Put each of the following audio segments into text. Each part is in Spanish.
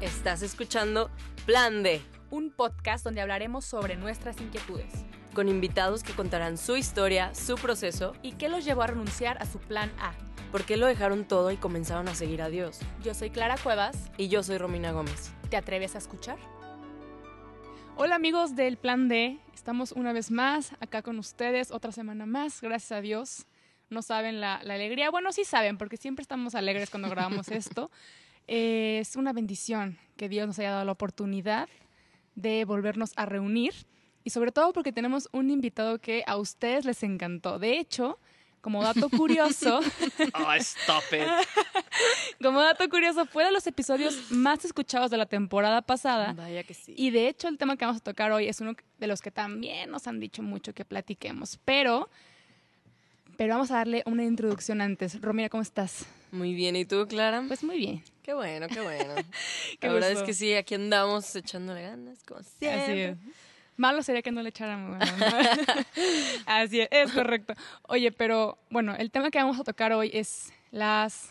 Estás escuchando Plan D, un podcast donde hablaremos sobre nuestras inquietudes con invitados que contarán su historia, su proceso y qué los llevó a renunciar a su plan A. por qué lo dejaron todo y comenzaron a seguir a Dios. Yo soy Clara Cuevas. Y yo soy Romina Gómez. ¿Te atreves a escuchar? Hola amigos del Plan D, estamos una vez más acá con ustedes, otra semana más, gracias a Dios. No saben la, la alegría, bueno, sí saben, porque siempre estamos alegres cuando grabamos esto. Eh, es una bendición que Dios nos haya dado la oportunidad de volvernos a reunir y sobre todo porque tenemos un invitado que a ustedes les encantó. De hecho, como dato curioso, Oh, stop it. como dato curioso, fue de los episodios más escuchados de la temporada pasada. Vaya que sí. Y de hecho, el tema que vamos a tocar hoy es uno de los que también nos han dicho mucho que platiquemos. Pero, pero vamos a darle una introducción antes. Romina, ¿cómo estás? Muy bien, ¿y tú, Clara? Pues muy bien. Qué bueno, qué bueno. Qué la verdad gusto. es que sí, aquí andamos echándole ganas, como siempre. Así es. Malo sería que no le echáramos. Así es, es correcto. Oye, pero bueno, el tema que vamos a tocar hoy es las,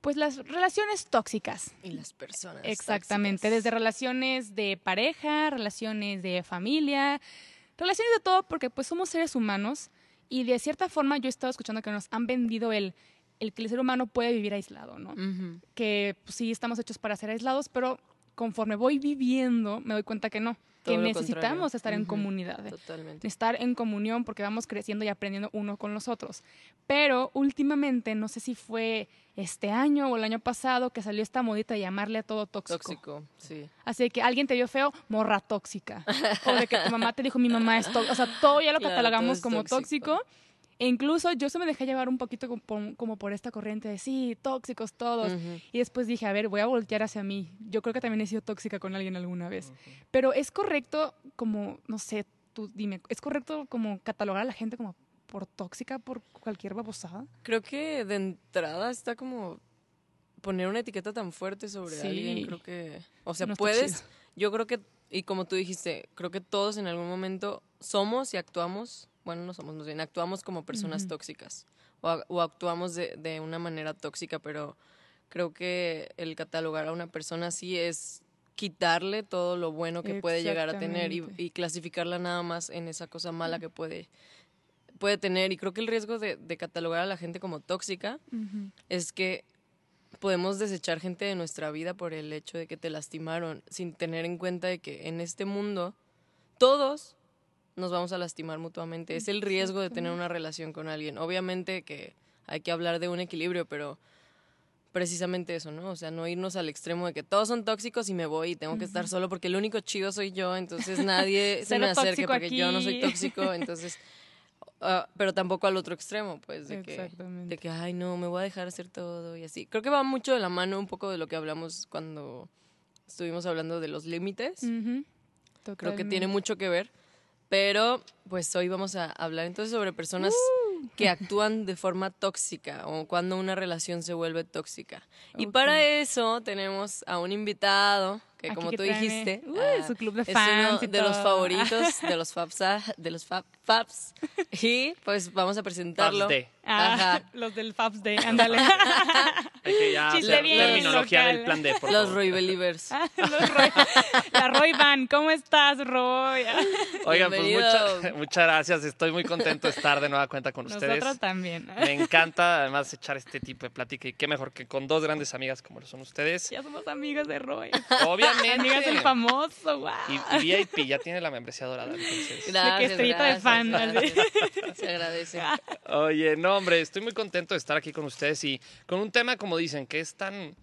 pues las relaciones tóxicas. Y las personas. Exactamente, tóxicas. desde relaciones de pareja, relaciones de familia, relaciones de todo, porque pues somos seres humanos y de cierta forma yo he estado escuchando que nos han vendido el, el que el ser humano puede vivir aislado, ¿no? Que pues, sí estamos hechos para ser aislados, pero conforme voy viviendo me doy cuenta que no, que necesitamos contrario. estar en Ujú. comunidad Totalmente. estar en comunión porque vamos creciendo y aprendiendo uno con los otros. Pero últimamente, no sé si fue este año o el año pasado que salió esta modita de llamarle a todo tóxico. Tóxico, sí. Así que alguien te vio feo, morra tóxica. O de que tu mamá te dijo, mi mamá es tóxica. O sea, todo ya lo Claro, catalogamos como tóxico. tóxico. E incluso yo se me dejé llevar un poquito como por, como por esta corriente de sí, tóxicos todos. Y después dije, a ver, voy a voltear hacia mí. Yo creo que también he sido tóxica con alguien alguna vez. Pero es correcto como, no sé, tú dime, ¿es correcto como catalogar a la gente como por tóxica por cualquier babosada? Creo que de entrada está como poner una etiqueta tan fuerte sobre Sí. alguien, creo que, o sea, No puedes, yo creo que, y como tú dijiste, creo que todos en algún momento somos y actuamos, bueno, no somos, más bien, actuamos como personas tóxicas o, actuamos de, de una manera tóxica, pero creo que el catalogar a una persona así es quitarle todo lo bueno que puede llegar a tener y, clasificarla nada más en esa cosa mala que puede, puede tener. Y creo que el riesgo de, de catalogar a la gente como tóxica es que podemos desechar gente de nuestra vida por el hecho de que te lastimaron, sin tener en cuenta de que en este mundo todos nos vamos a lastimar mutuamente. Es el riesgo de tener una relación con alguien. Obviamente que hay que hablar de un equilibrio, pero precisamente eso, ¿no? O sea, no irnos al extremo de que todos son tóxicos y me voy y tengo que estar solo porque el único chido soy yo, entonces nadie se me acerque porque yo no soy tóxico, entonces... ah, pero tampoco al otro extremo, pues, de que de que, ay, no, me voy a dejar hacer todo y así. Creo que va mucho de la mano un poco de lo que hablamos cuando estuvimos hablando de los límites. Creo que tiene mucho que ver. Pero, pues hoy vamos a hablar entonces sobre personas Uh. que actúan de forma tóxica o cuando una relación se vuelve tóxica. Y para eso tenemos a un invitado que, Aquí como que tú trae, dijiste, uy, ah, su club de es fans uno y de los favoritos de los Fabs, de los Fab, Fabs. Y pues vamos a presentarlo. Fabs de. Ah, Ajá. los del Fabs Day, ándale. Hay que ya Chiste bien terminología local. del plan D, por Los favor. Roy Believers. Los Roy- la Roy Van, ¿cómo estás, Roy? Oigan, pues mucha- muchas gracias. Estoy muy contento de estar de nueva cuenta con ustedes. Nosotros también. Me encanta además echar este tipo de plática y qué mejor que con dos grandes amigas como lo son ustedes. Ya somos amigos de Roy. Obviamente. Amigas del famoso, wow. Y, y VIP ya tiene la membresía dorada. Entonces. Gracias, estrellita de gracias, fan, así. gracias. Se agradece. Oye, no, hombre, estoy muy contento de estar aquí con ustedes y con un tema, como dicen, que es tan.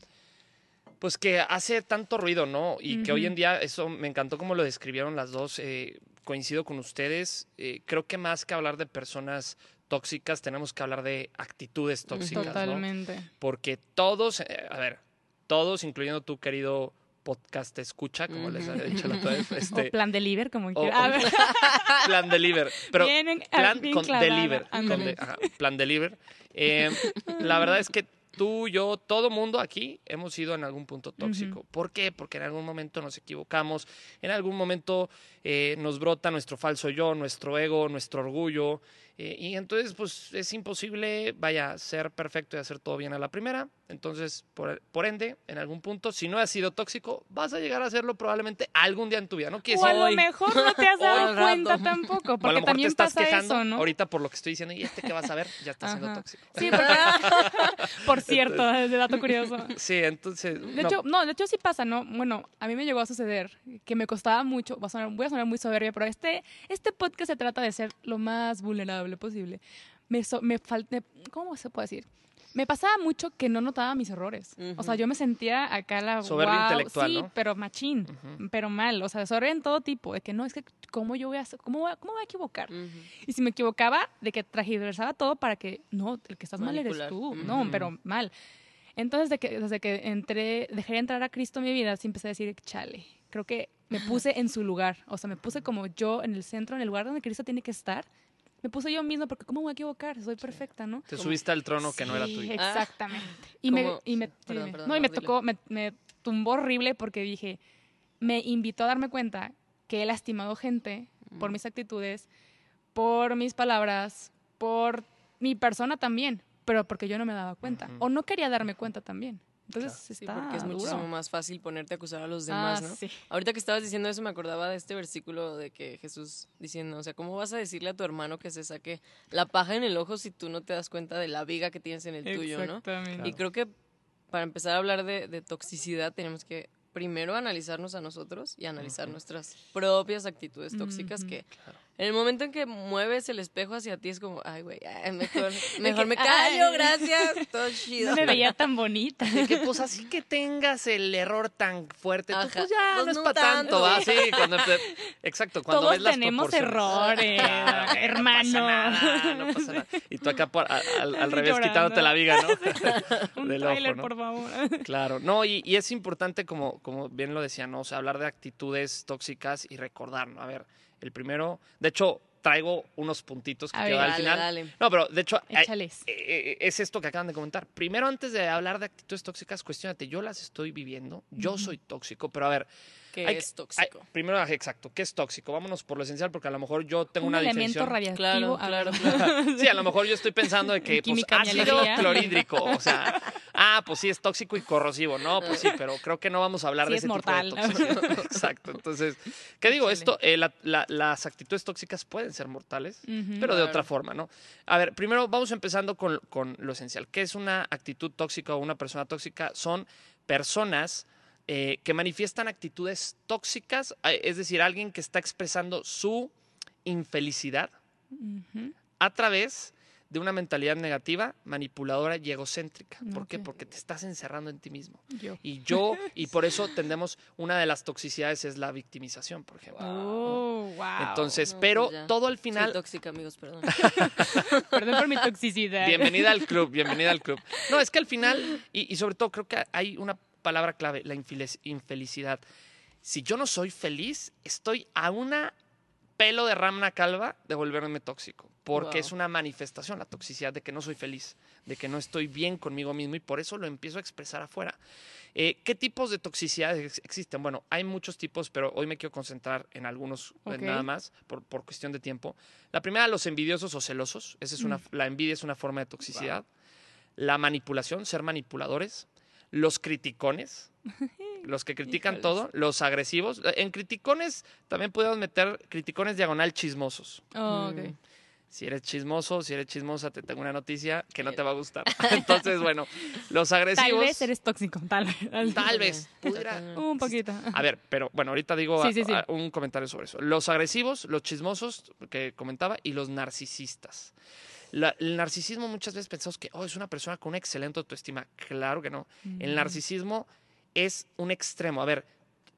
Pues que hace tanto ruido, ¿no? Y que hoy en día, eso me encantó como lo describieron las dos. eh, coincido con ustedes. eh, creo que más que hablar de personas tóxicas, tenemos que hablar de actitudes tóxicas, ¿no? Totalmente. Porque todos, eh, a ver, todos, incluyendo tu querido podcast escucha, como les había dicho la otra vez, O este, plan deliver, como o- quiera. A o ver, plan deliver. Pero ah, plan bien con clavada, deliver. con ándale. de- ajá, plan deliver. Eh, la verdad es que tú, yo, todo mundo aquí hemos sido en algún punto tóxico. ¿Por qué? Porque en algún momento nos equivocamos, en algún momento eh, nos brota nuestro falso yo, nuestro ego, nuestro orgullo. eh, y entonces, pues es imposible, vaya, ser perfecto y hacer todo bien a la primera. Entonces, por, por ende, en algún punto, si no has sido tóxico, vas a llegar a hacerlo probablemente algún día en tu vida. No quiere O a lo mejor no te has dado cuenta tampoco, o a lo porque mejor te también estás pasa quejando eso, ¿no? ahorita por lo que estoy diciendo y este que vas a ver ya está siendo tóxico. Sí, porque, por cierto, de dato curioso. Sí, entonces. De no, hecho, no, de hecho sí pasa, ¿no? Bueno, a mí me llegó a suceder que me costaba mucho, va a sonar- voy a sonar muy soberbia, pero este, este podcast se trata de ser lo más vulnerable posible. Me, so- me fal- me- ¿Cómo se puede decir? Me pasaba mucho que no notaba mis errores. O sea, yo me sentía acá la Soberbia intelectual, sí, ¿no? pero machín, pero mal, o sea, soberbia en todo tipo, de que no es que cómo yo voy a cómo voy a, cómo voy a equivocar. Ujú. Y si me equivocaba, de que tragiversaba todo para que, no, el que estás mal eres tú. No, pero mal. Entonces, de que, desde que entré, dejé de entrar a Cristo en mi vida, sí empecé a decir, chale, creo que me puse en su lugar. O sea, me puse como yo en el centro, en el lugar donde Cristo tiene que estar. Me puse yo misma, porque ¿cómo me voy a equivocar? Soy perfecta, ¿no? Te subiste al trono que no era tuyo. Exactamente. Y me, y me, Perdón, dime. perdón, no, y me dile. tocó, me, me tumbó horrible porque dije, me invitó a darme cuenta que he lastimado gente por mis actitudes, por mis palabras, por mi persona también, pero porque yo no me daba cuenta. O no quería darme cuenta también. Entonces Sí, está porque es duro. muchísimo más fácil ponerte a acusar a los demás, Ah, ¿no? sí. Ahorita que estabas diciendo eso me acordaba de este versículo de que Jesús diciendo, o sea, ¿cómo vas a decirle a tu hermano que se saque la paja en el ojo si tú no te das cuenta de la viga que tienes en el tuyo, ¿no? Exactamente. Y creo que para empezar a hablar de, de toxicidad tenemos que primero analizarnos a nosotros y analizar nuestras propias actitudes tóxicas que en el momento en que mueves el espejo hacia ti es como, ay, güey, ay, mejor, mejor me callo, gracias, todo chido. No me veía tan bonita. De que pues así que tengas el error tan fuerte, tú, Ajá. pues ya Pues no es para tanto, tanto. ¿va? Sí, cuando exacto, cuando Todos ves las tenemos errores, Claro, hermano. No pasa nada, no pasa nada. Y tú acá por- al, revés Llorando. quitándote la viga, ¿no? Un Del ojo, trailer, ¿no? por favor. Claro, no, y, y es importante, como, como bien lo decía, ¿no? O sea, hablar de actitudes tóxicas y recordar, ¿no? A ver, el primero, de hecho, traigo unos puntitos que dar al final. dale. No, pero de hecho, eh, Échales. eh, es esto que acaban de comentar. Primero, antes de hablar de actitudes tóxicas, cuestionate, yo las estoy viviendo, yo soy tóxico, pero a ver, Que hay- es hay- tóxico. primero, exacto, ¿qué es tóxico? Vámonos por lo esencial, porque a lo mejor yo tengo Un una elemento definición. radiactivo. Claro, a claro, ver. claro. Sí, a lo mejor yo estoy pensando de que pues, ácido clorhídrico, o sea, ah, pues sí es tóxico y corrosivo, no, pues sí, pero creo que no vamos a hablar Sí de es ese mortal. tipo de toxicidad. Exacto, entonces, ¿qué digo? Esto, eh, la- la- las actitudes tóxicas pueden ser mortales, pero de Claro. otra forma, ¿no? A ver, primero vamos empezando con, con lo esencial. ¿Qué es una actitud tóxica o una persona tóxica? Son personas eh, que manifiestan actitudes tóxicas, eh, es decir, alguien que está expresando su infelicidad a través de una mentalidad negativa, manipuladora y egocéntrica. ¿Por qué? Porque te estás encerrando en ti mismo. Yo. Y yo, y por eso tendemos, una de las toxicidades es la victimización, por ejemplo. Oh, wow. Entonces, No, pero pues ya. todo al Soy final, tóxica, amigos, perdón. Perdón por mi toxicidad. bienvenida al club, bienvenida al club. No, es que al final, y, y sobre todo creo que hay una palabra clave, la infelic- infelicidad. Si yo no soy feliz, estoy a una pelo de ramna calva de volverme tóxico, porque Wow. es una manifestación, la toxicidad de que no soy feliz, de que no estoy bien conmigo mismo y por eso lo empiezo a expresar afuera. Eh, ¿Qué tipos de toxicidad ex- existen? Bueno, hay muchos tipos, pero hoy me quiero concentrar en algunos eh, nada más, por, por cuestión de tiempo. La primera, los envidiosos o celosos. Esa es una, Mm. La envidia es una forma de toxicidad. La manipulación, ser manipuladores. Los criticones, los que critican todo. Los agresivos. En criticones también podemos meter criticones diagonal chismosos. Oh. Mm. Si eres chismoso, si eres chismosa, te tengo una noticia que no te va a gustar. Entonces, bueno, los agresivos. Tal vez eres tóxico, tal vez. Tal vez. pudiera-. Un poquito. a ver, pero bueno, ahorita digo Sí, a- sí, sí. a- un comentario sobre eso. Los agresivos, los chismosos que comentaba y los narcisistas. La- el narcisismo muchas veces pensamos que oh, es una persona con una excelente autoestima. Claro que no. El narcisismo es un extremo. A ver,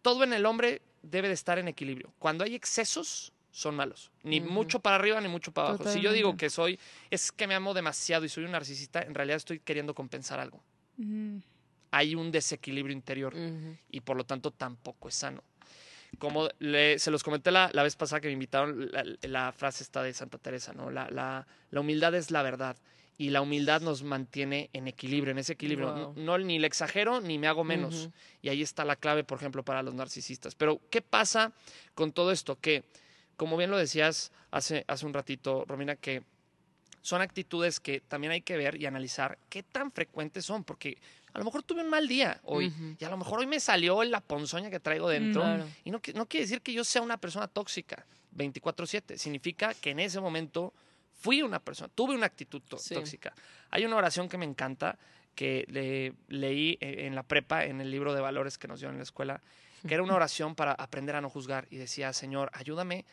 todo en el hombre debe de estar en equilibrio. Cuando hay excesos, son malos. Ni mucho para arriba ni mucho para abajo. Si yo digo que soy, es que me amo demasiado y soy un narcisista, en realidad estoy queriendo compensar algo. Mm. Hay un desequilibrio interior y por lo tanto tampoco es sano. Como le- se los comenté la, la vez pasada que me invitaron, la, la frase está de Santa Teresa, ¿no? La, la- la humildad es la verdad. y la humildad nos mantiene en equilibrio, en ese equilibrio. Wow. No, ni le exagero ni me hago menos. Y ahí está la clave, por ejemplo, para los narcisistas. Pero, ¿qué pasa con todo esto? Que, como bien lo decías hace, hace un ratito, Romina, que son actitudes que también hay que ver y analizar qué tan frecuentes son, porque a lo mejor tuve un mal día hoy y a lo mejor hoy me salió la ponzoña que traigo dentro Claro. y no, no quiere decir que yo sea una persona tóxica 24/7, significa que en ese momento fui una persona, tuve una actitud Sí. tóxica. Hay una oración que me encanta que le- leí eh, en la prepa, en el libro de valores que nos dio en la escuela, que era una oración para aprender a no juzgar y decía, Señor, ayúdame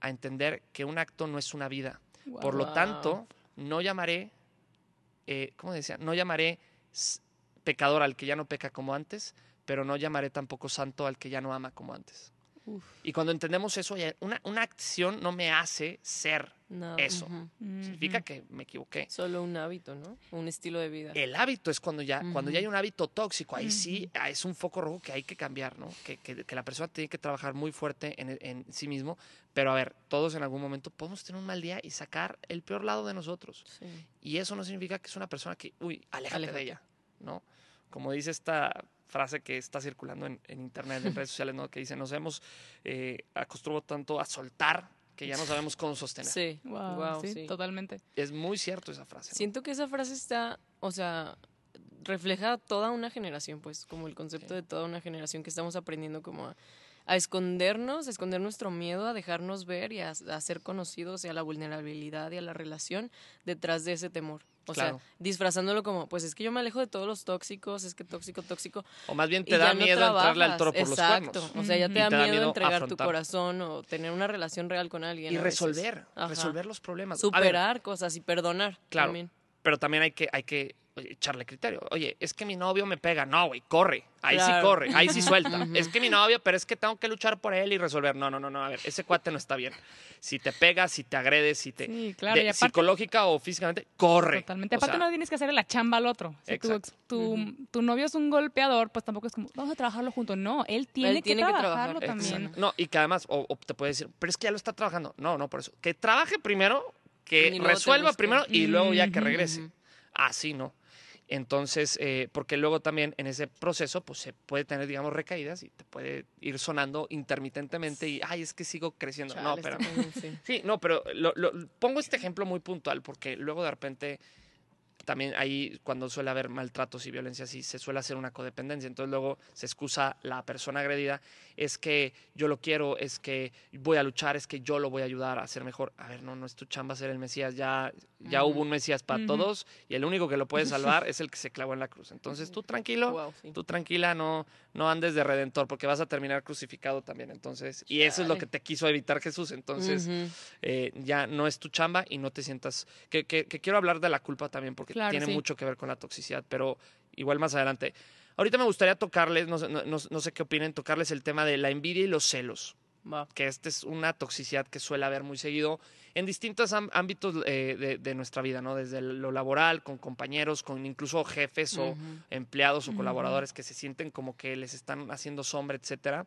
a entender que un acto no es una vida. Por lo tanto, no llamaré, eh, ¿cómo decía? No llamaré pecador al que ya no peca como antes, pero no llamaré tampoco santo al que ya no ama como antes. Uf. Y cuando entendemos eso, una, una acción no me hace ser. No, Eso. Significa que me equivoqué. Solo un hábito, ¿no? Un estilo de vida. El hábito es cuando ya, cuando ya hay un hábito tóxico, ahí sí ah, es un foco rojo que hay que cambiar, ¿no? Que, que- que la persona tiene que trabajar muy fuerte en, en sí mismo. Pero a ver, todos en algún momento podemos tener un mal día y sacar el peor lado de nosotros. Sí. Y eso no significa que es una persona que, uy, aléjate, Aléjate. de ella, ¿no? Como dice esta frase que está circulando en, en internet, en redes sociales, ¿no? Que dice, nos hemos eh, acostumbrado tanto a soltar que ya no sabemos cómo sostener. Sí. Wow, Wow, sí, sí. totalmente. Es muy cierto esa frase. ¿no? Siento que esa frase está, o sea, refleja toda una generación, pues, como el concepto Sí. de toda una generación que estamos aprendiendo como a, a escondernos, a esconder nuestro miedo, a dejarnos ver y a, a ser conocidos y a la vulnerabilidad y a la relación detrás de ese temor. O Claro. sea, disfrazándolo como, pues es que yo me alejo de todos los tóxicos, es que tóxico, tóxico. O más bien y te da no miedo entrarle al toro por Exacto. los cuernos. O sea, ya te da, te da miedo, entregar tu afrontar. corazón o tener una relación real con alguien. Y resolver, resolver los problemas. Ver, Superar cosas y perdonar. Claro. También. pero también hay que, hay que echarle criterio. Oye, es que mi novio me pega. No, güey, corre. Ahí sí corre, ahí sí suelta. Es que mi novio, pero es que tengo que luchar por él y resolver. No, no, no, no. A ver, ese cuate no está bien. Si te pegas, si te agredes, si te. Sí, claro. de- y aparte, psicológica o físicamente, corre. Totalmente. O Aparte sea, no tienes que hacerle la chamba al otro. Si tu, Exacto. tu, tu novio es un golpeador, pues tampoco es como, vamos a trabajarlo juntos. No, él tiene, tiene que que trabajar. trabajarlo también. No, y que además, o, o te puede decir, pero es que ya lo está trabajando. No, no, por eso. Que trabaje primero, que resuelva primero y luego ya que regrese. Así no. Entonces, eh, porque luego también en ese proceso, pues se puede tener, digamos, recaídas y te puede ir sonando intermitentemente y, ay, es que sigo creciendo. no, pero. sí. Sí, no, pero lo- lo- pongo este ejemplo muy puntual porque luego de repente también ahí cuando suele haber maltratos y violencia así se suele hacer una codependencia. Entonces luego se excusa la persona agredida, es que yo lo quiero, es que voy a luchar, es que yo lo voy a ayudar a ser mejor. A ver, no, no es tu chamba ser el Mesías, ya, ya hubo un Mesías para todos y el único que lo puede salvar es el que se clavó en la cruz. Entonces tú tranquilo, Wow, sí. tú tranquila, no, no andes de redentor porque vas a terminar crucificado también. Entonces, y eso es lo que te quiso evitar Jesús. Entonces, eh, ya no es tu chamba y no te sientas... Que, que- que quiero hablar de la culpa también porque Claro, tiene sí. mucho que ver con la toxicidad, pero igual más adelante. Ahorita me gustaría tocarles, no sé, no- no- no sé qué opinen, tocarles el tema de la envidia y los celos, Va. que esta es una toxicidad que suele haber muy seguido en distintos ámbitos eh, de, de nuestra vida, ¿no? Desde lo laboral, con compañeros, con incluso jefes o empleados o colaboradores que se sienten como que les están haciendo sombra, etcétera.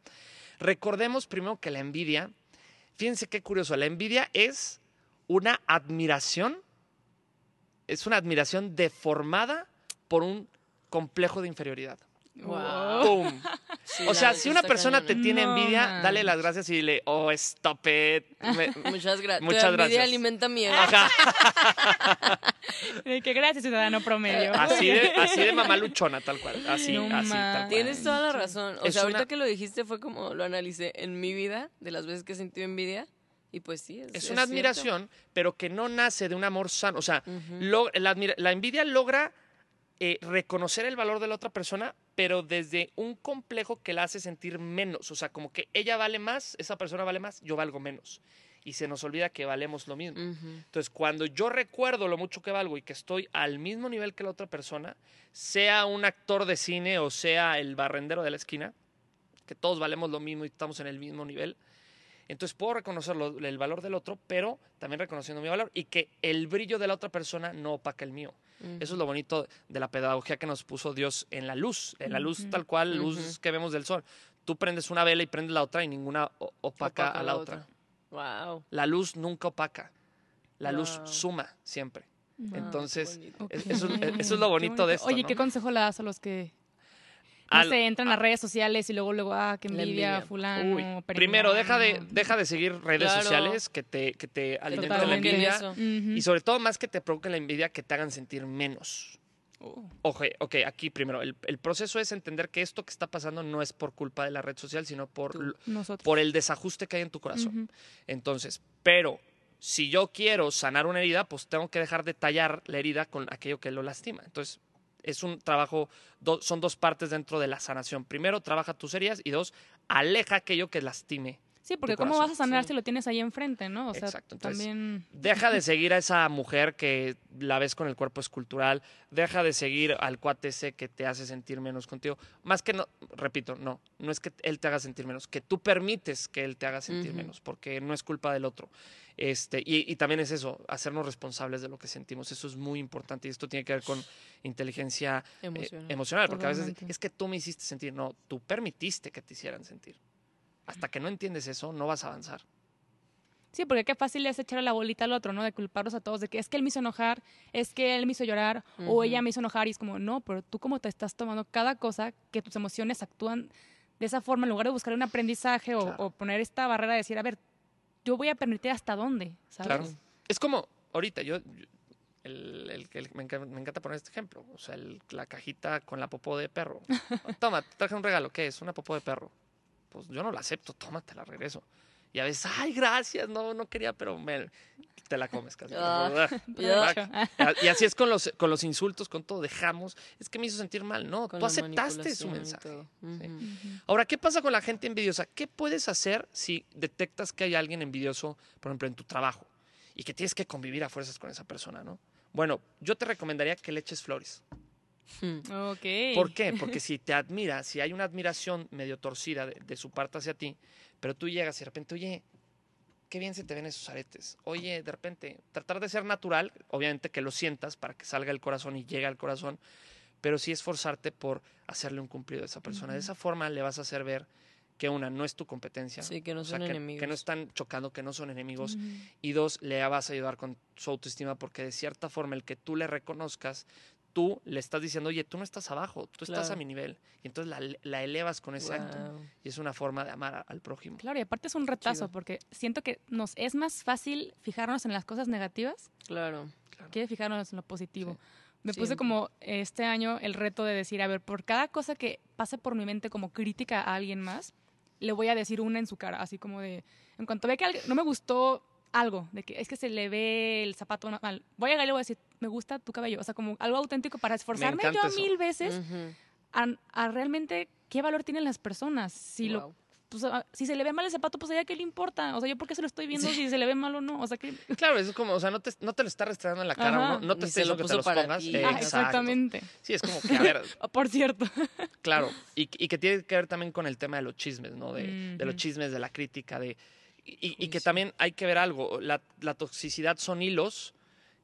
Recordemos primero que la envidia, fíjense qué curioso, la envidia es una admiración, es una admiración deformada por un complejo de inferioridad. Wow. ¡Pum! Sí, O sea, si una persona te tiene No envidia, dale las gracias y dile, oh, stop it. Me- Muchas gracias. Muchas Tu envidia gracias. alimenta mi ego. Ajá, que gracias, ciudadano promedio. así de, así de mamá luchona, tal cual. Así, No así, tal cual. Tienes toda la razón. O Es sea, ahorita una- que lo dijiste fue como lo analicé en mi vida, de las veces que he sentido envidia. Y pues sí, es, Es es una cierto. admiración, pero que no nace de un amor sano. O sea, lo- la envidia logra eh, reconocer el valor de la otra persona, pero desde un complejo que la hace sentir menos. O sea, como que ella vale más, esa persona vale más, yo valgo menos. Y se nos olvida que valemos lo mismo. Ujú. Entonces, cuando yo recuerdo lo mucho que valgo y que estoy al mismo nivel que la otra persona, sea un actor de cine o sea el barrendero de la esquina, que todos valemos lo mismo y estamos en el mismo nivel, entonces puedo reconocer lo- el valor del otro, pero también reconociendo mi valor y que el brillo de la otra persona no opaca el mío. Eso es lo bonito de la pedagogía que nos puso Dios en la luz, en la luz tal cual, luz que vemos del sol. Tú prendes una vela y prendes la otra y ninguna opaca, Opaca a la otra. Wow. La luz nunca opaca. La luz suma siempre. Wow, Entonces, eso, es- eso es Qué lo bonito de esto. Oye, ¿no? ¿qué consejo le das a los que no Al- sé, entran a redes sociales y luego, luego, ah, qué La envidia, envidia. fulano, Uy, primero, deja de, deja de seguir redes Claro. sociales que te, que te alimenten la envidia. Y sobre todo, más que te provoquen la envidia, que te hagan sentir menos. Oh. Ojo, ok, aquí primero, el, el proceso es entender que esto que está pasando no es por culpa de la red social, sino por, por el desajuste que hay en tu corazón. Entonces, pero si yo quiero sanar una herida, pues tengo que dejar de tallar la herida con aquello que lo lastima. Entonces, es un trabajo, do- son dos partes dentro de la sanación. Primero, trabaja tus heridas y dos, aleja aquello que lastime. Sí, porque ¿cómo vas a sanar Sí. si lo tienes ahí enfrente, no? O sea, Exacto, entonces, también... Deja de seguir a esa mujer que la ves con el cuerpo escultural. Deja de seguir al cuate ese que te hace sentir menos contigo. Más que no, repito, no, no es que él te haga sentir menos, que tú permites que él te haga sentir menos, porque no es culpa del otro. Este, y, y también es eso, hacernos responsables de lo que sentimos. Eso es muy importante y esto tiene que ver con inteligencia eh, Emocional. porque a veces es que tú me hiciste sentir, no, tú permitiste que te hicieran sentir. Hasta que no entiendes eso, no vas a avanzar. Sí, porque qué fácil es echarle la bolita al otro, ¿no? De culparlos a todos, de que es que él me hizo enojar, es que él me hizo llorar, o ella me hizo enojar, y es como, no, pero tú como te estás tomando cada cosa, que tus emociones actúan de esa forma, en lugar de buscar un aprendizaje o, Claro. o poner esta barrera de decir, a ver, yo voy a permitir hasta dónde, ¿sabes? Claro. Es como ahorita, yo, yo- el, el- el- me, encanta, me encanta poner este ejemplo. O sea, la cajita con la popó de perro. Toma, traje un regalo. ¿Qué es? Una popó de perro. Pues yo no la acepto, toma, te la regreso. Y a veces, ay, gracias, no, no quería, pero me- te la comes casi. Ah. Y así es con los, con los insultos, con todo, dejamos. Es que me hizo sentir mal. No, Con tú aceptaste su mensaje. Sí. Ahora, ¿qué pasa con la gente envidiosa? ¿Qué puedes hacer si detectas que hay alguien envidioso, por ejemplo, en tu trabajo y que tienes que convivir a fuerzas con esa persona, ¿no? Bueno, yo te recomendaría que le eches flores. Hmm. Ok. ¿Por qué? Porque si te admira, si hay una admiración medio torcida de, de su parte hacia ti, pero tú llegas y de repente, oye, qué bien se te ven esos aretes. Oye, de repente, tratar de ser natural, obviamente que lo sientas para que salga el corazón y llegue al corazón, pero sí esforzarte por hacerle un cumplido a esa persona. De esa forma le vas a hacer ver que una, no es tu competencia. Sí, que no o sea, son que, enemigos. que no están chocando, que no son enemigos. Y dos, le vas a ayudar con su autoestima porque de cierta forma el que tú le reconozcas, tú le estás diciendo, oye, tú no estás abajo, tú estás a Claro. mi nivel. Y entonces la, la elevas con ese acto. Guau. Y es una forma de amar a- al prójimo. Claro, y aparte es un retazo, Chido. porque siento que nos es más fácil fijarnos en las cosas negativas Claro. que fijarnos en lo positivo. Sí. Me puse Siempre. como este año el reto de decir, a ver, por cada cosa que pase por mi mente como crítica a alguien más, le voy a decir una en su cara, así como de, en cuanto ve que alguien- no me gustó algo, de que es que se le ve el zapato mal, voy a llegar y le voy a decir, me gusta tu cabello, o sea, como algo auténtico para esforzarme yo eso. mil veces Ujú. a, a realmente qué valor tienen las personas. Si lo Guau. pues, ah, si se le ve mal el zapato, pues a ella qué le importa. O sea, yo por qué se lo estoy viendo si se le ve mal o no. O sea, que Claro, eso es como, o sea, no te, no te lo está restregando en la cara, Ajá. no, no te está lo diciendo que te los pongas. Eh, Ah, exactamente. Sí, es como que, a ver, Por cierto. Claro, y, y que tiene que ver también con el tema de los chismes, ¿no? De, de los chismes, de la crítica, de... Y, y que también hay que ver algo, la, la toxicidad son hilos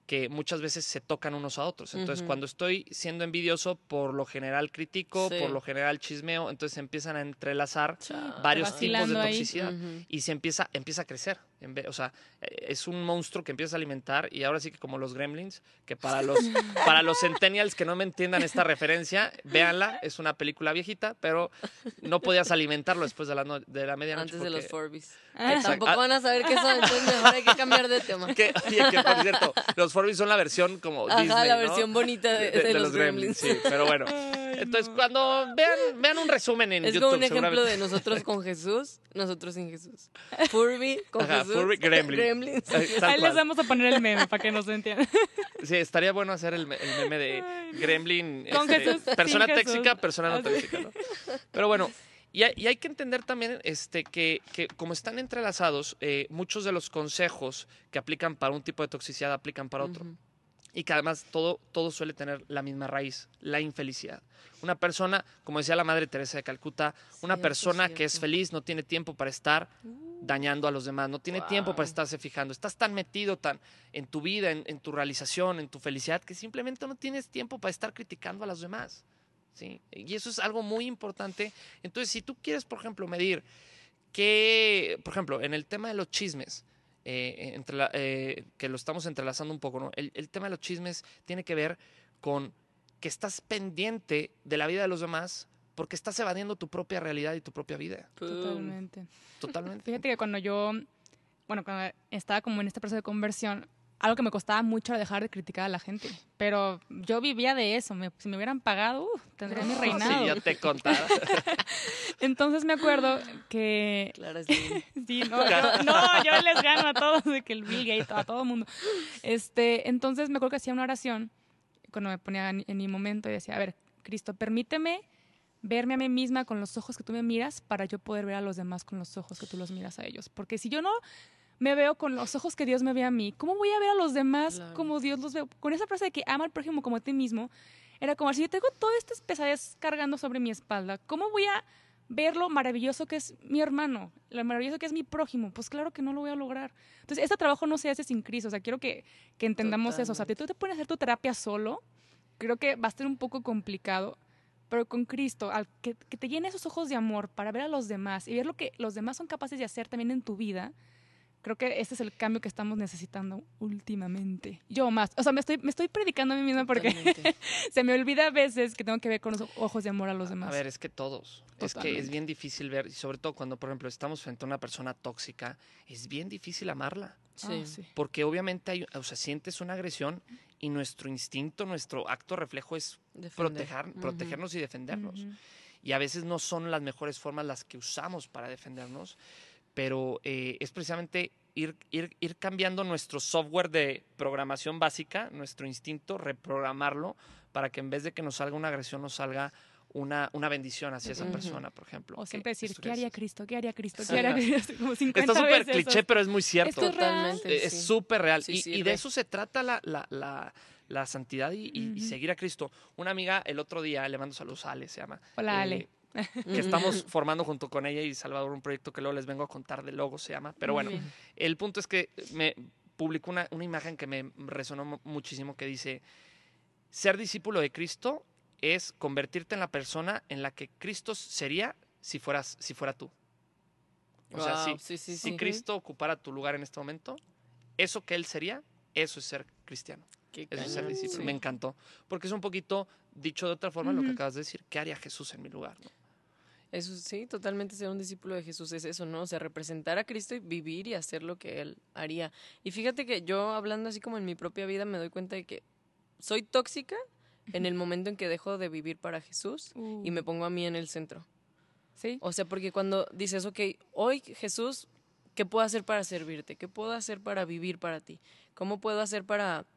que muchas veces se tocan unos a otros. Entonces, cuando estoy siendo envidioso, por lo general critico, Sí. por lo general chismeo, entonces se empiezan a entrelazar varios tipos de toxicidad y se empieza, empieza a crecer. En vez- o sea, eh, es un monstruo que empieza a alimentar y ahora sí que como los gremlins, que para los, para los centennials que no me entiendan esta referencia, véanla, es una película viejita, pero no podías alimentarlo después de la, no- de la medianoche. Antes de los Forbis. Ah. Tampoco van a saber qué son, entonces mejor hay que cambiar de tema. Que, oye, que por cierto, los Forbis son la versión como Ajá, Disney, la ¿no? versión bonita de, de los, Gremlins. Sí, pero bueno. Entonces, no. cuando vean, vean un resumen en Es YouTube, como un ejemplo de nosotros con Jesús, nosotros sin Jesús. Furby con Ajá, Jesús. Furby, Gremlin. Gremlins. Ahí les vamos a poner el meme para que nos entiendan. Sí, estaría bueno hacer el, me- el meme de. Gremlin. Con este, Jesús, Persona Jesús. tóxica, persona no tóxica, ¿no? Pero bueno, y hay, y hay que entender también este, que, que como están entrelazados, eh, muchos de los consejos que aplican para un tipo de toxicidad aplican para otro. Y que además todo, todo suele tener la misma raíz, la infelicidad. Una persona, como decía la Madre Teresa de Calcuta, una Cierto, persona que es feliz no tiene tiempo para estar dañando a los demás, no tiene tiempo para estarse fijando. Estás tan metido tan en tu vida, en, en tu realización, en tu felicidad, que simplemente no tienes tiempo para estar criticando a los demás. ¿sí? Y eso es algo muy importante. Entonces, si tú quieres, por ejemplo, medir que, por ejemplo, en el tema de los chismes, eh, entre la- eh, que lo estamos entrelazando un poco, ¿no? El, el tema de los chismes tiene que ver con que estás pendiente de la vida de los demás porque estás evadiendo tu propia realidad y tu propia vida. Totalmente. Totalmente. Fíjate que cuando yo, bueno, cuando estaba como en este proceso de conversión, algo que me costaba mucho dejar de criticar a la gente. Pero yo vivía de eso. me- si me hubieran pagado, uh, tendría mi reinado. Sí, ya te contaba. Entonces me acuerdo que Clara Slim. Sí, no, yo, no, yo les gano a todos, de que el Bill Gates, a todo el mundo. Este, entonces me acuerdo que hacía una oración cuando me ponía en, en mi momento y decía, a ver, Cristo, permíteme verme a mí misma con los ojos que tú me miras para yo poder ver a los demás con los ojos que tú los miras a ellos. Porque si yo no me veo con los ojos que Dios me ve a mí, ¿cómo voy a ver a los demás Claro. como Dios los ve? Con esa frase de que ama al prójimo como a ti mismo, era como si yo tengo todas estas pesadez cargando sobre mi espalda, ¿cómo voy a ver lo maravilloso que es mi hermano, lo maravilloso que es mi prójimo, pues claro que no lo voy a lograr. Entonces, este trabajo no se hace sin Cristo, o sea, quiero que, que entendamos eso. O sea, tú te pones a hacer tu terapia solo, creo que va a ser un poco complicado, pero con Cristo, al que, que te llene esos ojos de amor para ver a los demás y ver lo que los demás son capaces de hacer también en tu vida, creo que ese es el cambio que estamos necesitando últimamente. Yo más, o sea, me estoy, me estoy predicando a mí misma porque Totalmente. se me olvida a veces que tengo que ver con los ojos de amor a los demás. A ver, es que todos. Es que es Totalmente. bien difícil ver, y sobre todo cuando, por ejemplo, estamos frente a una persona tóxica, es bien difícil amarla. Ah, Sí. sí. Porque obviamente hay, o sea, sientes una agresión y nuestro instinto, nuestro acto reflejo es Defender. proteger, Ujú. protegernos y defendernos. Ujú. Y a veces no son las mejores formas las que usamos para defendernos, pero eh, es precisamente ir, ir, ir cambiando nuestro software de programación básica, nuestro instinto, reprogramarlo para que en vez de que nos salga una agresión, nos salga una, una bendición hacia esa Ujú. persona, por ejemplo. O siempre decir, ¿qué haría. Cristo? ¿Qué haría Cristo? ¿Qué haría Cristo? Como 50 Está súper cliché, pero es muy cierto. Esto es real. Totalmente. Es sí. súper real. Sí, y, y de eso se trata la, la, la, la santidad y, y- y Ujú. seguir a Cristo. Una amiga el otro día, le mando saludos a Ale, se llama. Hola, eh, Ale. Que estamos formando junto con ella y Salvador un proyecto que luego les vengo a contar de Logo se llama. Pero bueno, el punto es que me publicó una, una imagen que me resonó mu- muchísimo que dice, ser discípulo de Cristo es convertirte en la persona en la que Cristo sería si fueras si fuera tú. O sea, si, sí, sí, si sí. Cristo ocupara tu lugar en este momento, eso que él sería, eso es ser cristiano. Qué Eso es ser discípulo. Me encantó. Porque es un poquito, dicho de otra forma, lo que acabas de decir. ¿Qué haría Jesús en mi lugar? no? Eso sí, totalmente ser un discípulo de Jesús es eso, ¿no? O sea, representar a Cristo y vivir y hacer lo que Él haría. Y fíjate que yo hablando así como en mi propia vida me doy cuenta de que soy tóxica en el momento en que dejo de vivir para Jesús y me Uh, pongo a mí en el centro. ¿Sí? O sea, porque cuando dices, ok, hoy Jesús, ¿qué puedo hacer para servirte? ¿Qué puedo hacer para vivir para ti? ¿Cómo puedo hacer para,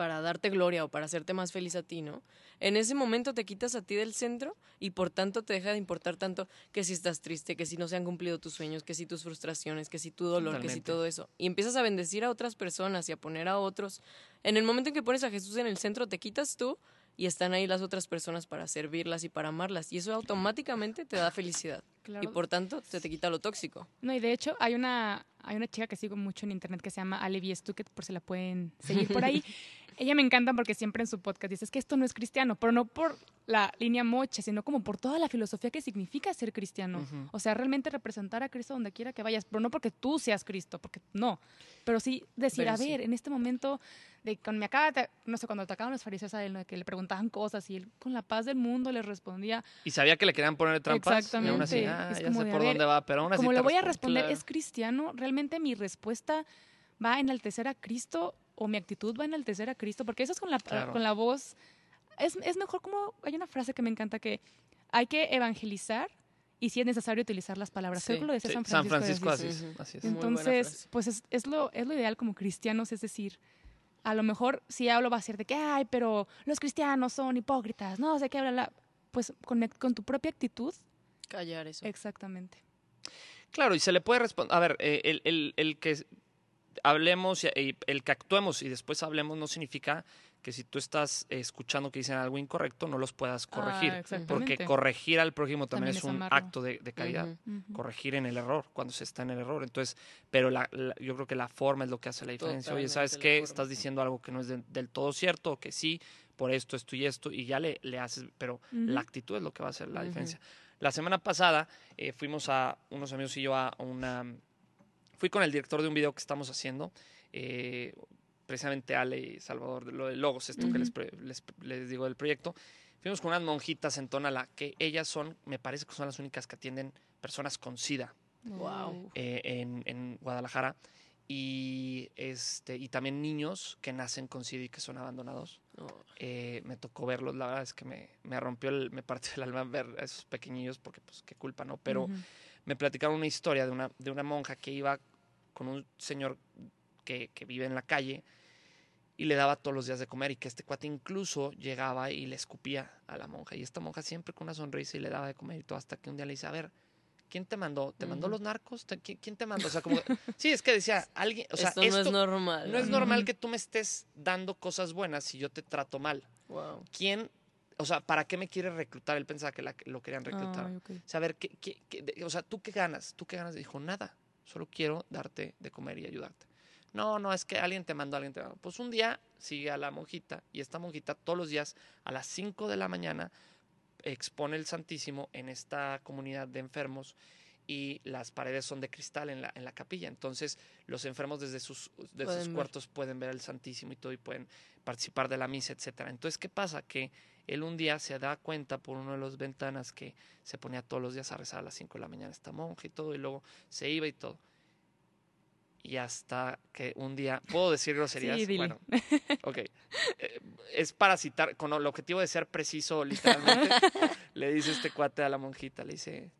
para darte gloria o para hacerte más feliz a ti, no? En ese momento te quitas a ti del centro y por tanto te deja de importar tanto que si estás triste, que si no se han cumplido tus sueños, que si tus frustraciones, que si tu dolor, que si todo eso. Y empiezas a bendecir a otras personas y a poner a otros. En el momento en que pones a Jesús en el centro, te quitas tú y están ahí las otras personas para servirlas y para amarlas. Y eso automáticamente te da felicidad. Claro. Y por tanto, se te quita lo tóxico. No, y de hecho hay una, hay una chica que sigo mucho en internet que se llama Ale Biestuket, por si la pueden seguir por ahí. Ella me encanta porque siempre en su podcast dice "Es que esto no es cristiano, pero no por la línea moche, sino como por toda la filosofía que significa ser cristiano. O sea, realmente representar a Cristo donde quiera que vayas, pero no porque tú seas Cristo, porque no. Pero sí decir, Pero a sí. ver, en este momento, de cuando me acaba, de- no sé, cuando atacaban los fariseos a él, ¿no? que le preguntaban cosas y él con la paz del mundo les respondía, Y sabía que le querían poner trampas. Y aún así, Exactamente. ah, Es ya como sé de, por ver, dónde va, pero aún así como le voy a responde. responder, Claro. ¿es cristiano? ¿Realmente mi respuesta va a enaltecer a Cristo o mi actitud va a enaltecer a Cristo? Porque eso es con la, Claro. con la voz. Es, es mejor como, hay una frase que me encanta que hay que evangelizar y si es necesario utilizar las palabras. Creo Sí, que lo decía Sí, San Francisco. de así Asís. es, Ujú. así es. Muy buena Entonces, pues es, es lo, es lo ideal como cristianos, es decir, a lo mejor si hablo va a ser de que, ay, pero los cristianos son hipócritas, no sé qué, bla, bla. Pues con, con tu propia actitud, Callar eso. exactamente. Claro, y se le puede responder. A ver, eh, el, el- el que hablemos y el que actuemos y después hablemos no significa que si tú estás escuchando que dicen algo incorrecto no los puedas corregir. Ah, exactamente. porque corregir al prójimo también, También es un amarlo. acto de, de caridad. Corregir en el error, cuando se está en el error. Entonces, pero la- la- yo creo que la forma es lo que hace la diferencia. Oye, ¿sabes Totalmente qué? forma. Estás diciendo algo que no es de- del todo cierto, o que sí, por esto, esto y esto, y ya le, le haces, pero la actitud es lo que va a hacer la diferencia. La semana pasada eh, fuimos a, unos amigos y yo, a una fui con el director de un video que estamos haciendo, eh, precisamente Ale y Salvador, de lo de Logos, esto que les, les, les digo del proyecto. Fuimos con unas monjitas en Tonalá, que ellas son, me parece que son las únicas que atienden personas con SIDA Wow. eh, en, en Guadalajara. Y, este, y también niños que nacen con SIDA y que son abandonados. Oh, Eh, me tocó verlos, la verdad es que me, me rompió, el, me partió el alma ver a esos pequeñillos porque pues qué culpa, ¿no? Pero me platicaron una historia de una, de una monja que iba con un señor que, que vive en la calle y le daba todos los días de comer y que este cuate incluso llegaba y le escupía a la monja. Y esta monja siempre con una sonrisa y le daba de comer y todo hasta que un día le dice, a ver, ¿quién te mandó? ¿Te mandó los narcos? ¿Te- ¿Quién, quién te mandó? O sea, como... sí, es que decía, alguien... O sea, esto, esto, no es normal. no es normal que tú me estés dando cosas buenas si yo te trato mal. Wow. ¿Quién, o sea, para qué me quiere reclutar? Él pensaba que la- lo querían reclutar. Ay, ok. O sea, a ver, ¿qué, qué- qué- o sea, ¿tú qué ganas? ¿Tú qué ganas? Dijo, nada, solo quiero darte de comer y ayudarte. No, no, es que alguien te mandó, alguien te mandó. Pues un día sigue a la monjita y esta monjita todos los días a las 5 de la mañana expone el Santísimo en esta comunidad de enfermos y las paredes son de cristal en la, en la capilla. Entonces los enfermos desde sus, de Pueden sus cuartos pueden ver el Santísimo y todo y pueden participar de la misa, etcétera. Entonces, ¿qué pasa? Que él un día se da cuenta por una de las ventanas que se ponía todos los días a rezar a las 5 de la mañana esta monja y todo, y luego se iba y todo. Y hasta que un día, ¿puedo decir groserías? Sí. Bueno, ok. Eh, es para citar, con el objetivo de ser preciso, literalmente, le dice este cuate a la monjita, le dice,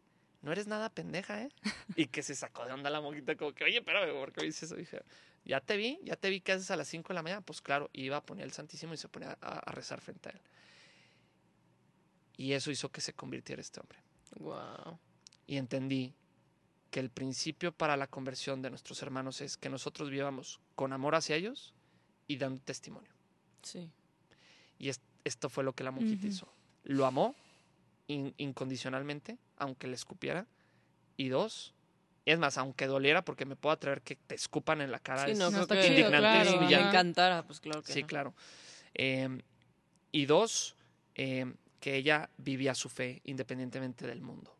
no eres nada pendeja, ¿eh? Y que se sacó de onda la monjita, como que, oye, espérame, ¿por qué me dices eso? dije, ya te vi, ya te vi que haces a las 5 de la mañana. Pues claro, iba a poner el Santísimo y se ponía a, a rezar frente a él. Y eso hizo que se convirtiera este hombre. Wow. Y entendí que el principio para la conversión de nuestros hermanos es que nosotros vivamos con amor hacia ellos y dando testimonio. Sí. Y es- esto fue lo que la monjita hizo. Lo amó in- incondicionalmente, aunque le escupiera. Y dos, es más, aunque doliera, porque me puedo atrever que te escupan en la cara. Sí, es- no, está chido, indignante, claro, es si humillante. me encantara, pues claro que Sí, no. claro. Em, y dos, em, que ella vivía su fe independientemente del mundo.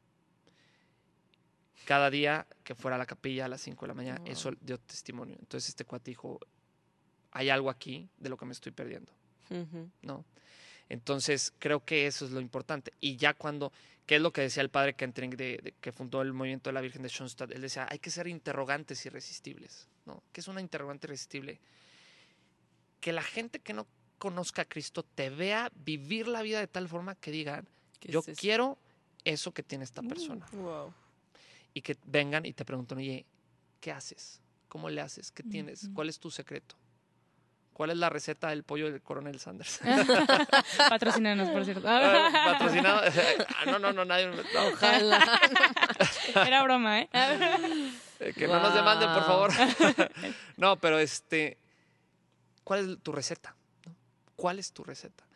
Cada día que fuera a la capilla a las 5 de la mañana, Wow. eso dio testimonio. Entonces este cuate dijo, hay algo aquí de lo que me estoy perdiendo. ¿no? Entonces, creo que eso es lo importante. Y ya cuando, ¿qué es lo que decía el padre Kentring de, de- que fundó el movimiento de la Virgen de Schoenstatt? Él decía, hay que ser interrogantes irresistibles, ¿no? ¿Qué es una interrogante irresistible? Que la gente que no conozca a Cristo te vea vivir la vida de tal forma que digan, ¿Qué yo es quiero eso que tiene esta persona. Wow. Y que vengan y te pregunten, oye, ¿qué haces? ¿Cómo le haces? ¿Qué tienes? Ujú. ¿Cuál es tu secreto? ¿Cuál es la receta del pollo del coronel Sanders? Patrocínanos, por cierto. Patrocinado. Ah, no, no, no, nadie. no, Ojalá. Era broma, ¿eh? eh, que no nos demanden, por favor. no, pero este. ¿Cuál es tu receta? ¿Cuál es tu receta?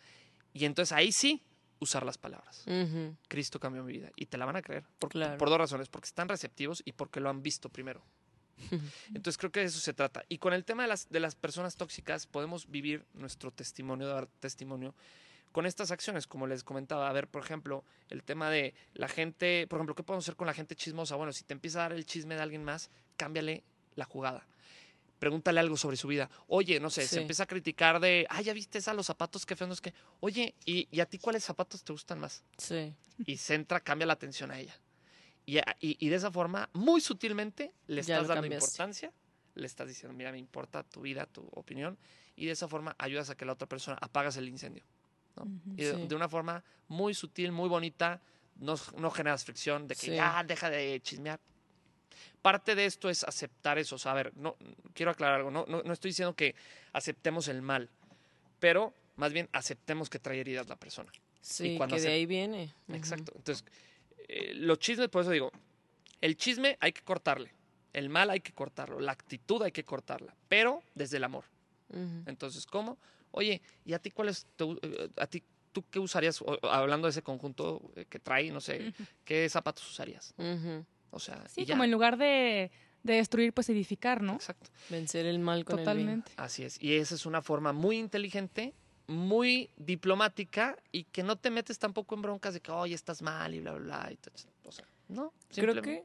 Y entonces ahí sí usar las palabras. Ujú. Cristo cambió mi vida. Y te la van a creer. Por, Claro. por dos razones. Porque están receptivos y porque lo han visto primero. Entonces creo que de eso se trata. Y con el tema de las, de las personas tóxicas podemos vivir nuestro testimonio, dar testimonio con estas acciones, como les comentaba. A ver, por ejemplo, el tema de la gente, por ejemplo, ¿qué podemos hacer con la gente chismosa? Bueno, si te empieza a dar el chisme de alguien más, cámbiale la jugada. Pregúntale algo sobre su vida. Oye, no sé, Sí. se empieza a criticar de, ah, ya viste esa, los zapatos, qué feos, no es que, oye, ¿y, ¿y a ti cuáles zapatos te gustan más? Sí. y centra, cambia la atención a ella. Y, y- y de esa forma, muy sutilmente, le Ya estás dando cambiaste. importancia, le estás diciendo, mira, me importa tu vida, tu opinión, y de esa forma ayudas a que la otra persona apagas el incendio. ¿no? Ujú. Y de, Sí. de una forma muy sutil, muy bonita, no, no generas fricción de que Sí. ya deja de chismear. Parte de esto es aceptar eso. O sea, a ver, no, quiero aclarar algo. No, no, no estoy diciendo que aceptemos el mal, pero más bien aceptemos que trae heridas la persona. Sí, cuando que de ahí viene. Exacto. Entonces, eh, los chismes, por eso digo, el chisme hay que cortarle, el mal hay que cortarlo, la actitud hay que cortarla, pero desde el amor. Entonces, ¿cómo? Oye, ¿y a ti cuál es tu- eh, a ti tú qué usarías hablando de ese conjunto eh, que trae, no sé, qué zapatos usarías? Ujú. O sea, Sí, y ya. como en lugar de, de destruir, pues edificar, ¿no? Exacto. Vencer el mal con el Totalmente. Así es. Y esa es una forma muy inteligente, muy diplomática y que no te metes tampoco en broncas de que, oye, estás mal y bla, bla, bla. y tal. o sea, no. Creo que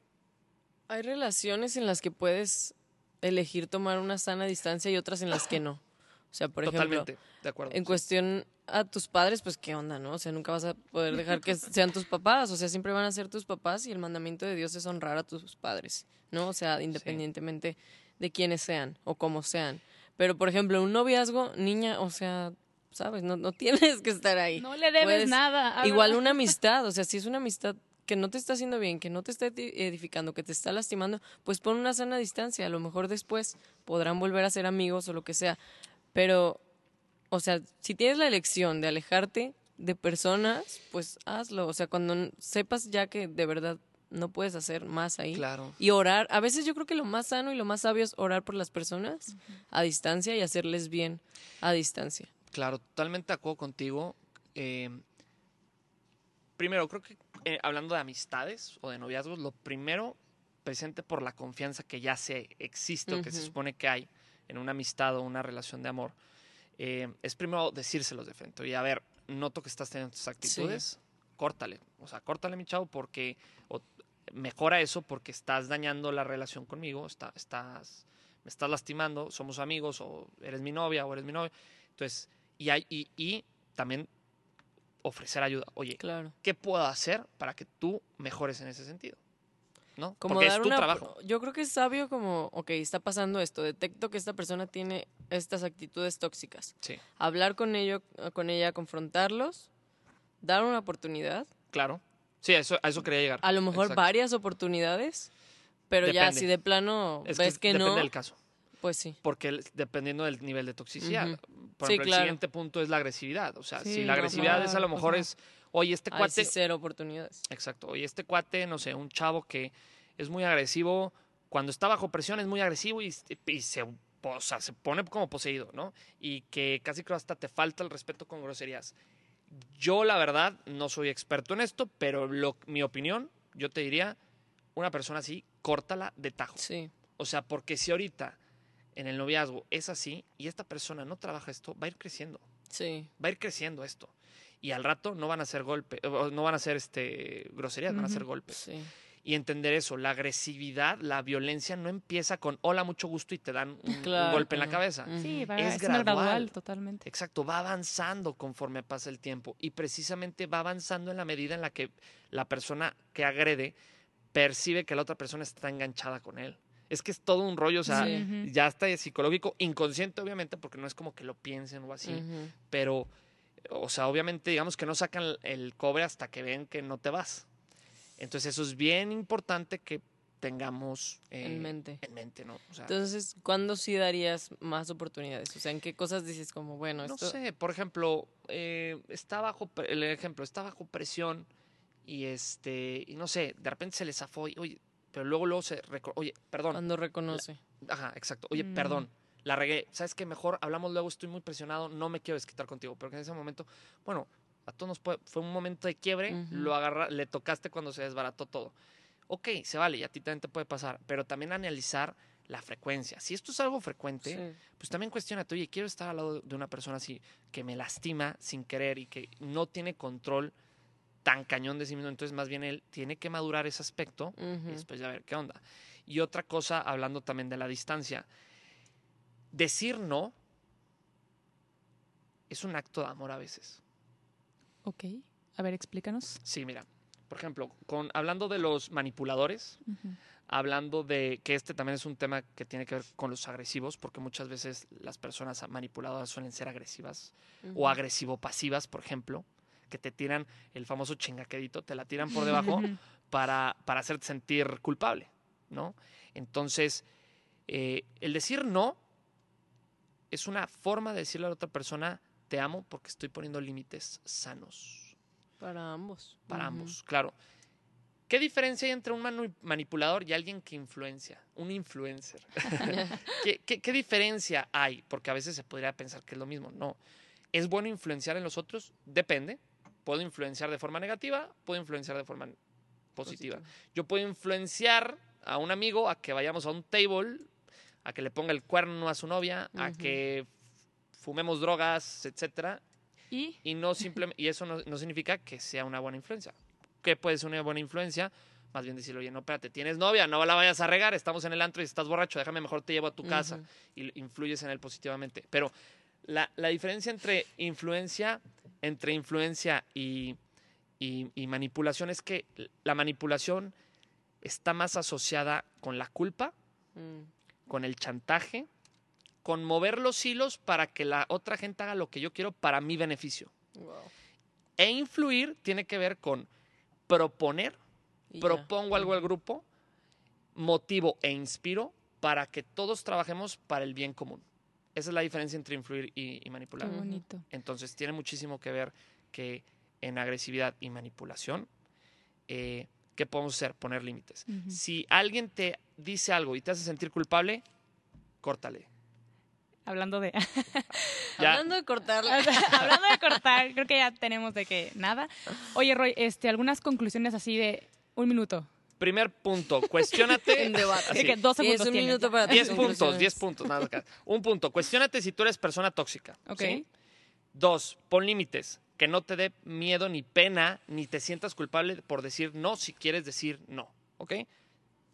Hay relaciones en las que puedes elegir tomar una sana distancia y otras en las que no. O sea, por ejemplo, Totalmente, de acuerdo. en sí. cuestión a tus padres, pues qué onda, ¿no? O sea, nunca vas a poder dejar que sean tus papás, o sea, siempre van a ser tus papás y el mandamiento de Dios es honrar a tus padres, ¿no? O sea, independientemente de quiénes sean o cómo sean. Pero, por ejemplo, un noviazgo, niña, o sea, sabes, no, no tienes que estar ahí. No le debes Puedes- nada. Igual una amistad, o sea, si es una amistad que no te está haciendo bien, que no te está edi- edificando, que te está lastimando, pues pon una sana distancia. A lo mejor después podrán volver a ser amigos o lo que sea. Pero, o sea, si tienes la elección de alejarte de personas, pues hazlo. O sea, cuando sepas ya que de verdad no puedes hacer más ahí. Claro. Y orar. A veces yo creo que lo más sano y lo más sabio es orar por las personas a distancia y hacerles bien a distancia. Claro, totalmente de acuerdo contigo. Eh, primero, creo que eh, hablando de amistades o de noviazgos, lo primero, presente por la confianza que ya se existe o que se supone que hay en una amistad o una relación de amor, eh, es primero decírselos de frente. Oye, a ver, noto que estás teniendo estas actitudes, córtale. O sea, córtale, mi chavo, porque o mejora eso porque estás dañando la relación conmigo, está- estás, me estás lastimando, somos amigos, o eres mi novia, o eres mi novio. Entonces, y, hay, y, y también ofrecer ayuda. Oye, Claro. ¿qué puedo hacer para que tú mejores en ese sentido? ¿No? Como Porque dar es tu una, trabajo. Yo creo que es sabio como, ok, está pasando esto, detecto que esta persona tiene estas actitudes tóxicas. Sí, Hablar con ello, con ella, confrontarlos, dar una oportunidad, claro. Sí, a eso, a eso quería llegar. a lo mejor Exacto. varias oportunidades, pero ya Depende. si de plano Es ves que, depende no, del caso. pues sí. Porque dependiendo del nivel de toxicidad. Por Sí, ejemplo, claro. el siguiente punto es la agresividad. O sea, Sí, si la no, agresividad es a lo mejor es, oye, este cuate, sí cero oportunidades. Exacto. Oye, este cuate, no sé, un chavo que es muy agresivo, cuando está bajo presión es muy agresivo y, y se, o sea, se pone como poseído, ¿no? Y que casi creo hasta te falta el respeto con groserías. Yo, la verdad, no soy experto en esto, pero lo- mi opinión, yo te diría, una persona así, córtala de tajo. Sí, O sea, porque si ahorita en el noviazgo es así y esta persona no trabaja esto, va a ir creciendo sí. va a ir creciendo esto. Y al rato no van a ser golpes, no van a ser este, groserías, van a ser Ujú. golpes. Sí. Y entender eso, la agresividad, la violencia no empieza con hola, mucho gusto y te dan un, un Claro golpe en la cabeza. Sí, va, Es es, gradual. gradual, totalmente. Exacto, va avanzando conforme pasa el tiempo y precisamente va avanzando en la medida en la que la persona que agrede percibe que la otra persona está enganchada con él. Es que es todo un rollo, o sea, Sí. Ya está psicológico, inconsciente obviamente, porque no es como que lo piensen o así, pero, o sea, obviamente, digamos que no sacan el- cobre hasta que ven que no te vas. Entonces, eso es bien importante que tengamos eh, En mente. en mente, ¿no? O sea, Entonces, ¿cuándo sí darías más oportunidades? O sea, ¿en qué cosas dices como, bueno, no esto... sé, por ejemplo, eh, está bajo, el ejemplo, está bajo presión y este, y no sé, de repente se le zafó y, oye, pero luego, luego se, oye, perdón, Cuando reconoce. ajá, exacto, oye, Mm. perdón, la regué, ¿sabes qué? Mejor hablamos luego, estoy muy presionado, no me quiero desquitar contigo, pero que en ese momento, bueno, a todos nos puede- fue un momento de quiebre, lo agarra, le tocaste cuando se desbarató todo. Ok, se vale, y a ti también te puede pasar, pero también analizar la frecuencia. Si esto es algo frecuente, Sí. pues también cuestionate, oye, quiero estar al lado de una persona así que me lastima sin querer y que no tiene control tan cañón de sí mismo, entonces más bien él tiene que madurar ese aspecto y después ya ver qué onda. Y otra cosa, hablando también de la distancia, decir no es un acto de amor a veces. Ok. A ver, explícanos. Sí, mira, por ejemplo, con, hablando de los manipuladores, hablando de que este también es un tema que tiene que ver con los agresivos, porque muchas veces las personas manipuladoras suelen ser agresivas o agresivo-pasivas, por ejemplo, que te tiran el famoso chingaquedito, te la tiran por debajo para, para hacerte sentir culpable, ¿no? Entonces, eh, el decir no es una forma de decirle a la otra persona, te amo porque estoy poniendo límites sanos Para ambos. para ambos, claro. ¿Qué diferencia hay entre un manipulador y alguien que influencia? Un influencer. ¿Qué, qué, qué diferencia hay? Porque a veces se podría pensar que es lo mismo. No. ¿Es bueno influenciar en los otros? Depende. Puedo influenciar de forma negativa, puedo influenciar de forma positiva. Yo puedo influenciar a un amigo a que vayamos a un table, a que le ponga el cuerno a su novia, a que fumemos drogas, etcétera, Y y no simplemente y eso no, no significa que sea una buena influencia. ¿Qué puede ser una buena influencia? Más bien decirle, oye, no, espérate, tienes novia, no la vayas a regar, estamos en el antro y estás borracho, déjame mejor te llevo a tu casa y influyes en él positivamente. Pero la, la diferencia entre influencia, entre influencia y, y- y manipulación es que la manipulación está más asociada con la culpa, Mm. Con el chantaje, con mover los hilos para que la otra gente haga lo que yo quiero para mi beneficio. Wow. E influir tiene que ver con proponer, propongo algo al grupo, motivo e inspiro para que todos trabajemos para el bien común. Esa es la diferencia entre influir y, y manipular. Qué bonito. Entonces tiene muchísimo que ver que en agresividad y manipulación, eh, ¿qué podemos hacer? Poner límites. Si alguien te dice algo y te hace sentir culpable, córtale. Hablando de. Hablando de cortar, hablando de cortar, creo que ya tenemos de que nada. Oye, Roy, este, algunas conclusiones así de un minuto. Primer punto, cuestionate. en debate. Así. que dos segundos un tienes minuto para 10 puntos. 10 puntos. nada. Un punto, cuestionate si tú eres persona tóxica. Ok. ¿sí? Dos, pon límites. Que no te dé miedo ni pena, ni te sientas culpable por decir no si quieres decir no. ¿Ok?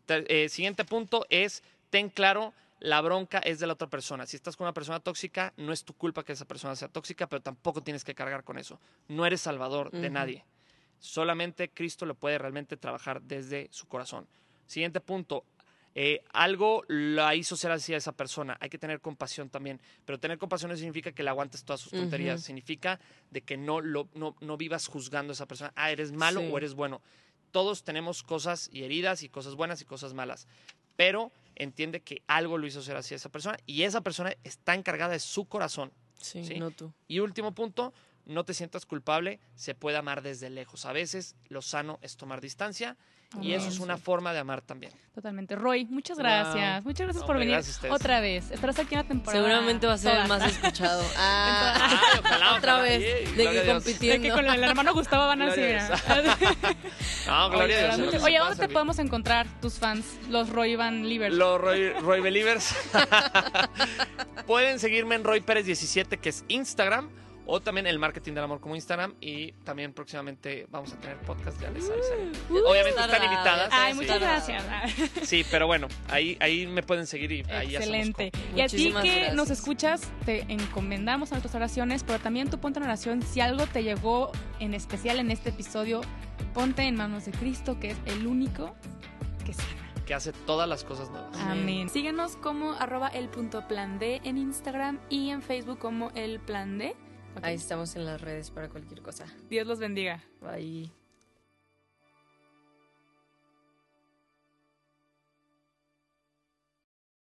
Eh, siguiente punto es, ten claro, la bronca es de la otra persona. Si estás con una persona tóxica, no es tu culpa que esa persona sea tóxica, pero tampoco tienes que cargar con eso. No eres salvador de nadie. Solamente Cristo lo puede realmente trabajar desde su corazón. Siguiente punto. Eh, algo la hizo ser así a esa persona. Hay que tener compasión también. Pero tener compasión no significa que le aguantes todas sus tonterías. Significa de que no, lo, no, no vivas juzgando a esa persona. Ah, eres malo Sí. o eres bueno. Todos tenemos cosas y heridas y cosas buenas y cosas malas. Pero entiende que algo lo hizo ser así a esa persona y esa persona está encargada de su corazón. Sí, Sí. no tú. Y último punto, no te sientas culpable, se puede amar desde lejos. A veces lo sano es tomar distancia y eso es una forma de amar también. Totalmente. Roy, muchas Wow. gracias. Muchas gracias por venir gracias a otra vez. Estarás aquí una temporada. Seguramente va a ser el más escuchado. Ah, Ay, ojalá, otra ojalá. vez. Sí, de a que Dios. De compitiendo. que con el hermano Gustavo van a No, gloria a Dios. en Oye, pueda ¿dónde te podemos encontrar tus fans, los Roy Van Livers? Los Roy, Roy Believers. Pueden seguirme en Roy Pérez 17, que es Instagram, o también el marketing del amor como Instagram. Y también próximamente vamos a tener podcast, ya les avisaré. Uh, Obviamente están invitadas. Ay, sí. muchas gracias. Sí, pero bueno, ahí, ahí me pueden seguir y ahí Excelente. Y a ti que gracias. nos escuchas, te encomendamos a nuestras oraciones, pero también tú ponte en oración. Si algo te llegó en especial en este episodio, ponte en manos de Cristo, que es el único que sana. que hace todas las cosas nuevas. Amén. Síguenos como arroba el punto plan D en Instagram y en Facebook como el plan D. Ahí estamos en las redes para cualquier cosa. Dios los bendiga. Bye.